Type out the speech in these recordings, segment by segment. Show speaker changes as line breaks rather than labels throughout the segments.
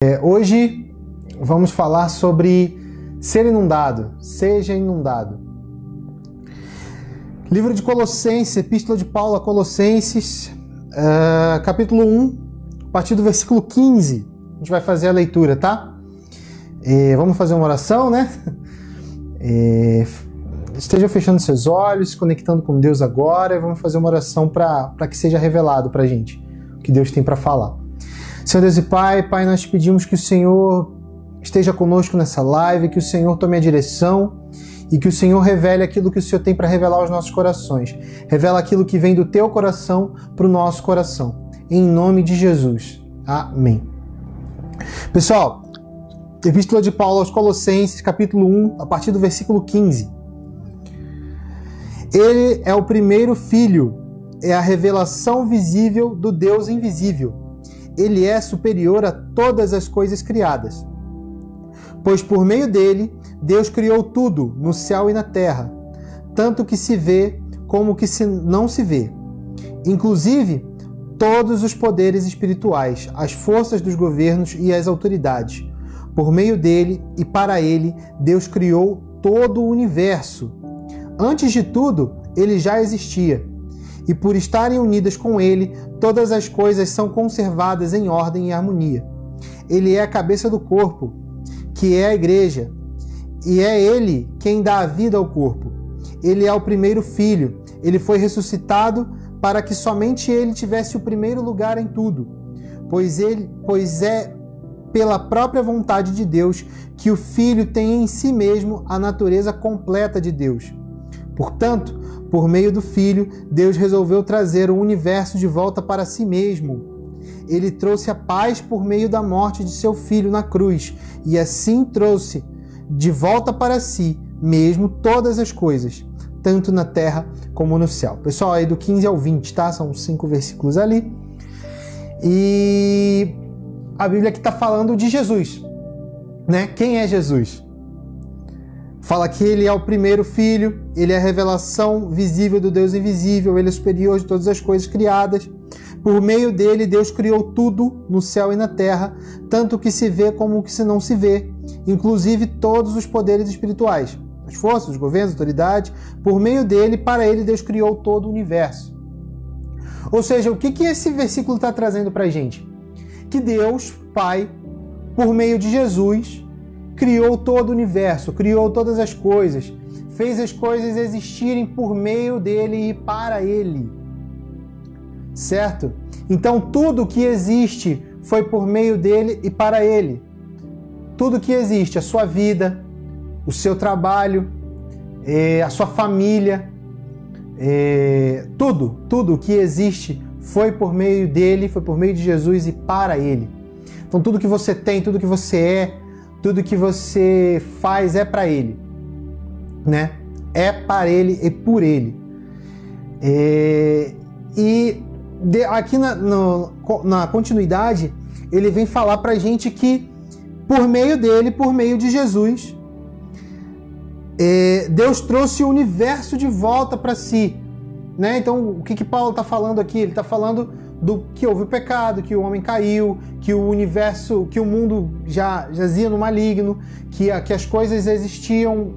É, hoje vamos falar sobre ser inundado, seja inundado. Livro de Colossenses, Epístola de Paulo a Colossenses, uh, capítulo 1, a partir do versículo 15. A gente vai fazer a leitura, tá? É, vamos fazer uma oração, né? É, esteja fechando seus olhos, conectando com Deus agora e vamos fazer uma oração para que seja revelado para a gente o que Deus tem para falar. Senhor Deus e Pai, Pai, nós te pedimos que o Senhor esteja conosco nessa live, que o Senhor tome a direção e que o Senhor revele aquilo que o Senhor tem para revelar aos nossos corações. Revela aquilo que vem do teu coração para o nosso coração. Em nome de Jesus. Amém. Pessoal, Epístola de Paulo aos Colossenses, capítulo 1, a partir do versículo 15. Ele é o primeiro filho, é a revelação visível do Deus invisível ele é superior a todas as coisas criadas. Pois por meio dele, Deus criou tudo, no céu e na terra, tanto que se vê como que se não se vê. Inclusive, todos os poderes espirituais, as forças dos governos e as autoridades. Por meio dele e para ele, Deus criou todo o universo. Antes de tudo, ele já existia e por estarem unidas com Ele, todas as coisas são conservadas em ordem e harmonia. Ele é a cabeça do corpo, que é a igreja, e é Ele quem dá a vida ao corpo. Ele é o primeiro filho, ele foi ressuscitado para que somente ele tivesse o primeiro lugar em tudo, pois ele, pois é pela própria vontade de Deus que o filho tem em si mesmo a natureza completa de Deus. Portanto, por meio do Filho, Deus resolveu trazer o universo de volta para si mesmo. Ele trouxe a paz por meio da morte de seu filho na cruz e assim trouxe de volta para si mesmo todas as coisas, tanto na terra como no céu. Pessoal, aí do 15 ao 20, tá? São cinco versículos ali. E a Bíblia aqui está falando de Jesus, né? Quem é Jesus? Fala que ele é o primeiro filho, ele é a revelação visível do Deus invisível, ele é superior de todas as coisas criadas. Por meio dele, Deus criou tudo no céu e na terra, tanto que se vê como o que se não se vê, inclusive todos os poderes espirituais, as forças, os governos, autoridades. Por meio dele, para ele, Deus criou todo o universo. Ou seja, o que, que esse versículo está trazendo para a gente? Que Deus, Pai, por meio de Jesus, criou todo o universo, criou todas as coisas, fez as coisas existirem por meio dele e para ele. Certo? Então tudo que existe foi por meio dele e para ele. Tudo que existe, a sua vida, o seu trabalho, é, a sua família, é, tudo, tudo que existe foi por meio dele, foi por meio de Jesus e para ele. Então tudo que você tem, tudo que você é, tudo que você faz é para Ele, né? É para Ele e por Ele. É... E de, aqui na, no, na continuidade, ele vem falar para gente que por meio dele, por meio de Jesus, é, Deus trouxe o universo de volta para si. Né? Então, o que, que Paulo está falando aqui? Ele está falando do que houve o pecado, que o homem caiu, que o universo, que o mundo já jazia no maligno, que, que as coisas existiam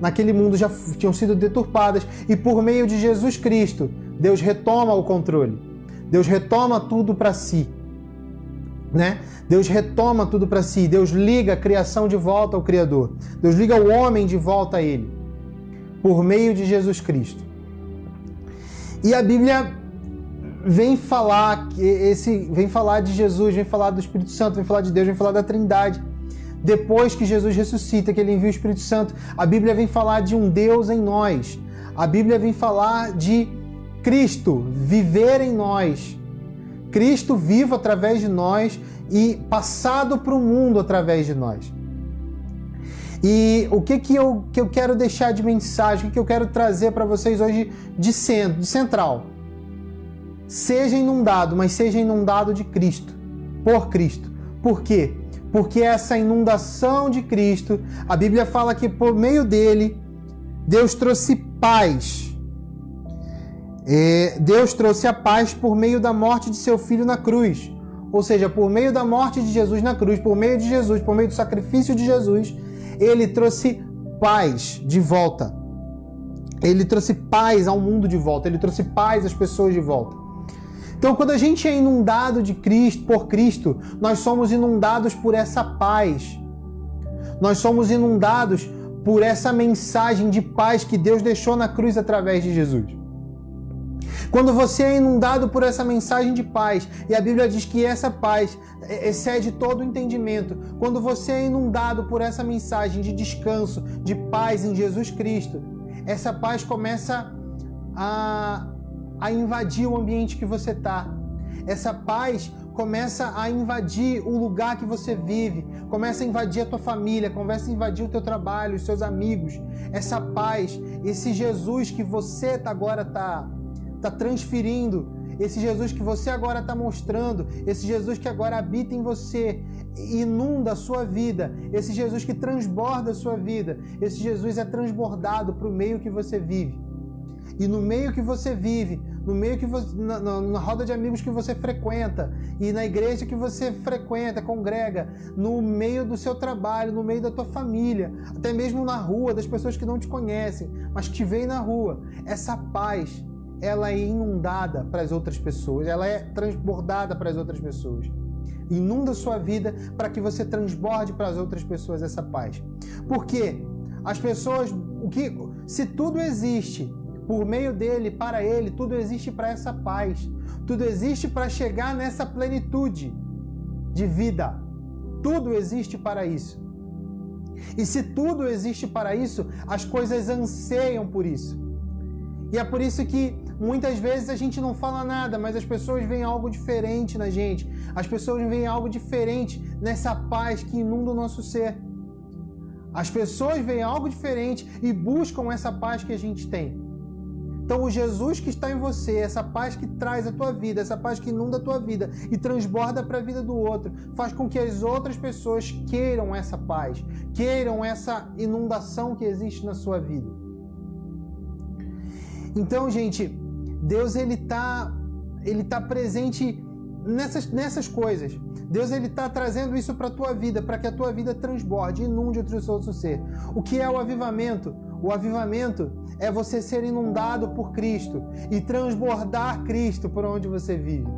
naquele mundo já tinham sido deturpadas e por meio de Jesus Cristo, Deus retoma o controle. Deus retoma tudo para si. Né? Deus retoma tudo para si, Deus liga a criação de volta ao Criador. Deus liga o homem de volta a ele por meio de Jesus Cristo. E a Bíblia vem falar esse vem falar de Jesus, vem falar do Espírito Santo, vem falar de Deus, vem falar da Trindade. Depois que Jesus ressuscita, que ele envia o Espírito Santo, a Bíblia vem falar de um Deus em nós. A Bíblia vem falar de Cristo viver em nós. Cristo vivo através de nós e passado para o mundo através de nós. E o que, que, eu, que eu quero deixar de mensagem, o que, eu quero trazer para vocês hoje de centro, de central? Seja inundado, mas seja inundado de Cristo, por Cristo. Por quê? Porque essa inundação de Cristo, a Bíblia fala que por meio dele, Deus trouxe paz. É, Deus trouxe a paz por meio da morte de seu filho na cruz. Ou seja, por meio da morte de Jesus na cruz, por meio de Jesus, por meio do sacrifício de Jesus, ele trouxe paz de volta. Ele trouxe paz ao mundo de volta, ele trouxe paz às pessoas de volta. Então, quando a gente é inundado de Cristo, por Cristo, nós somos inundados por essa paz. Nós somos inundados por essa mensagem de paz que Deus deixou na cruz através de Jesus. Quando você é inundado por essa mensagem de paz, e a Bíblia diz que essa paz excede todo o entendimento, quando você é inundado por essa mensagem de descanso, de paz em Jesus Cristo, essa paz começa a, a invadir o ambiente que você está. Essa paz começa a invadir o lugar que você vive, começa a invadir a tua família, começa a invadir o teu trabalho, os seus amigos. Essa paz, esse Jesus que você tá agora está está transferindo, esse Jesus que você agora está mostrando, esse Jesus que agora habita em você, inunda a sua vida, esse Jesus que transborda a sua vida, esse Jesus é transbordado para o meio que você vive. E no meio que você vive, no meio que você, na, na, na, roda de amigos que você frequenta e na igreja que você frequenta, congrega, no meio do seu trabalho, no meio da tua família, até mesmo na rua, das pessoas que não te conhecem, mas que te veem na rua, essa paz, ela é inundada para as outras pessoas, ela é transbordada para as outras pessoas. Inunda sua vida para que você transborde para as outras pessoas essa paz. Porque as pessoas, o que, se tudo existe por meio dele, para ele, tudo existe para essa paz. Tudo existe para chegar nessa plenitude de vida. Tudo existe para isso. E se tudo existe para isso, as coisas anseiam por isso. E é por isso que muitas vezes a gente não fala nada, mas as pessoas veem algo diferente na gente. As pessoas veem algo diferente nessa paz que inunda o nosso ser. As pessoas veem algo diferente e buscam essa paz que a gente tem. Então, o Jesus que está em você, essa paz que traz a tua vida, essa paz que inunda a tua vida e transborda para a vida do outro, faz com que as outras pessoas queiram essa paz, queiram essa inundação que existe na sua vida. Então, gente, Deus ele tá ele tá presente nessas, nessas coisas. Deus ele tá trazendo isso para a tua vida, para que a tua vida transborde, inunde o teu outro ser. O que é o avivamento? O avivamento é você ser inundado por Cristo e transbordar Cristo por onde você vive.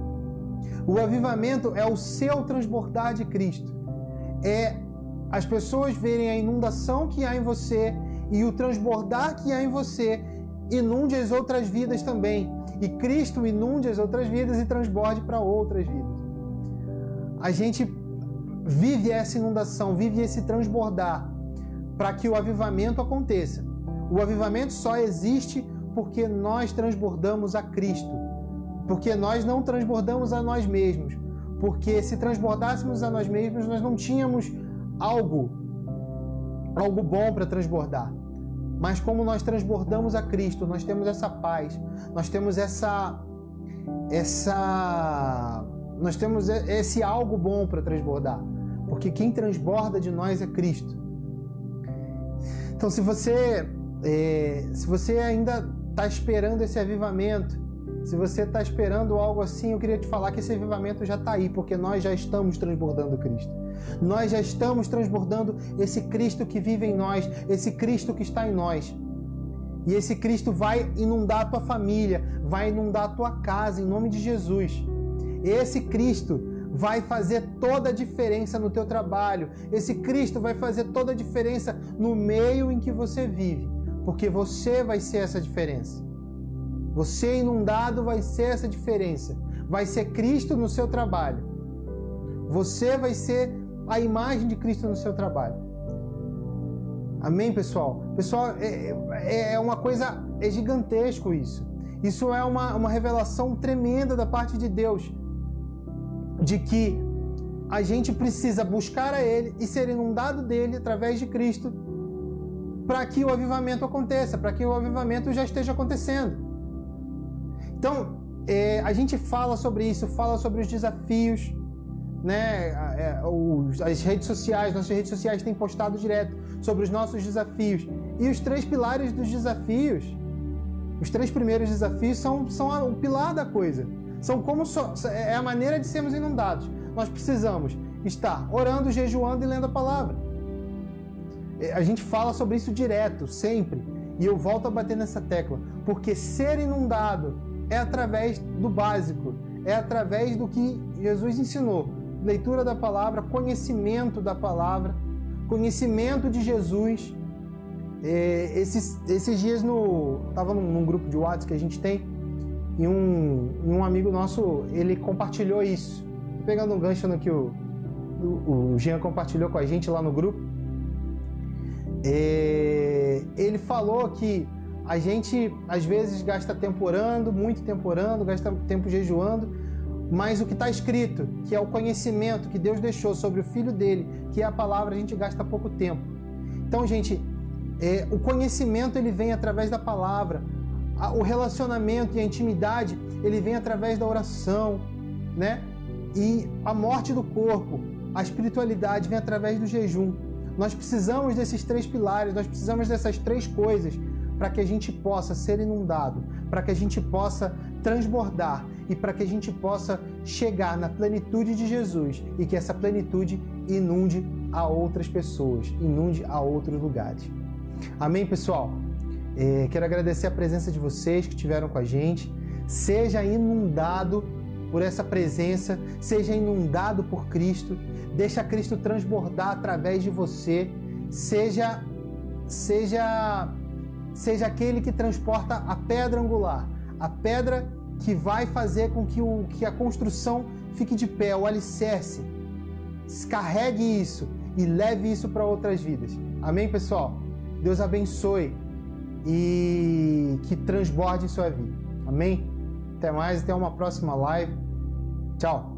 O avivamento é o seu transbordar de Cristo. É as pessoas verem a inundação que há em você e o transbordar que há em você inunde as outras vidas também. E Cristo inunde as outras vidas e transborde para outras vidas. A gente vive essa inundação, vive esse transbordar para que o avivamento aconteça. O avivamento só existe porque nós transbordamos a Cristo. Porque nós não transbordamos a nós mesmos. Porque se transbordássemos a nós mesmos, nós não tínhamos algo, algo bom para transbordar. Mas como nós transbordamos a Cristo, nós temos essa paz, nós temos essa essa nós temos esse algo bom para transbordar, porque quem transborda de nós é Cristo. Então, se você é, se você ainda está esperando esse avivamento, se você está esperando algo assim, eu queria te falar que esse avivamento já está aí, porque nós já estamos transbordando Cristo. Nós já estamos transbordando esse Cristo que vive em nós, esse Cristo que está em nós. E esse Cristo vai inundar a tua família, vai inundar a tua casa, em nome de Jesus. Esse Cristo vai fazer toda a diferença no teu trabalho. Esse Cristo vai fazer toda a diferença no meio em que você vive, porque você vai ser essa diferença. Você inundado vai ser essa diferença. Vai ser Cristo no seu trabalho. Você vai ser a imagem de Cristo no seu trabalho. Amém, pessoal? Pessoal, é, é, é uma coisa, é gigantesco isso. Isso é uma, uma revelação tremenda da parte de Deus, de que a gente precisa buscar a Ele e ser inundado dele através de Cristo para que o avivamento aconteça, para que o avivamento já esteja acontecendo. Então, é, a gente fala sobre isso, fala sobre os desafios, né, é, as redes sociais, nossas redes sociais têm postado direto sobre os nossos desafios. E os três pilares dos desafios, os três primeiros desafios são, são o pilar da coisa. São como so, é a maneira de sermos inundados. nós precisamos estar orando, jejuando e lendo a palavra. É, a gente fala sobre isso direto, sempre. E eu volto a bater nessa tecla, porque ser inundado é através do básico, é através do que Jesus ensinou: leitura da palavra, conhecimento da palavra, conhecimento de Jesus. É, esses, esses dias no tava num, num, grupo de WhatsApp que a gente tem e um, um amigo nosso ele compartilhou isso. Pegando um gancho no que o, o, o Jean compartilhou com a gente lá no grupo. É, ele falou que a gente às vezes gasta tempo orando, muito tempo orando, gasta tempo jejuando, mas o que está escrito, que é o conhecimento que Deus deixou sobre o Filho dele, que é a palavra, a gente gasta pouco tempo. Então, gente, é, o conhecimento ele vem através da palavra, o relacionamento e a intimidade ele vem através da oração, né? E a morte do corpo, a espiritualidade vem através do jejum. Nós precisamos desses três pilares, nós precisamos dessas três coisas para que a gente possa ser inundado, para que a gente possa transbordar e para que a gente possa chegar na plenitude de Jesus e que essa plenitude inunde a outras pessoas, inunde a outros lugares. Amém, pessoal? É, quero agradecer a presença de vocês que estiveram com a gente. Seja inundado por essa presença, seja inundado por Cristo, deixa Cristo transbordar através de você, seja seja seja aquele que transporta a pedra angular, a pedra que vai fazer com que, o, que a construção fique de pé, o alicerce. Carregue isso e leve isso para outras vidas. Amém, pessoal? Deus abençoe e que transborde em sua vida. Amém? Até mais, até uma próxima live. Tchau.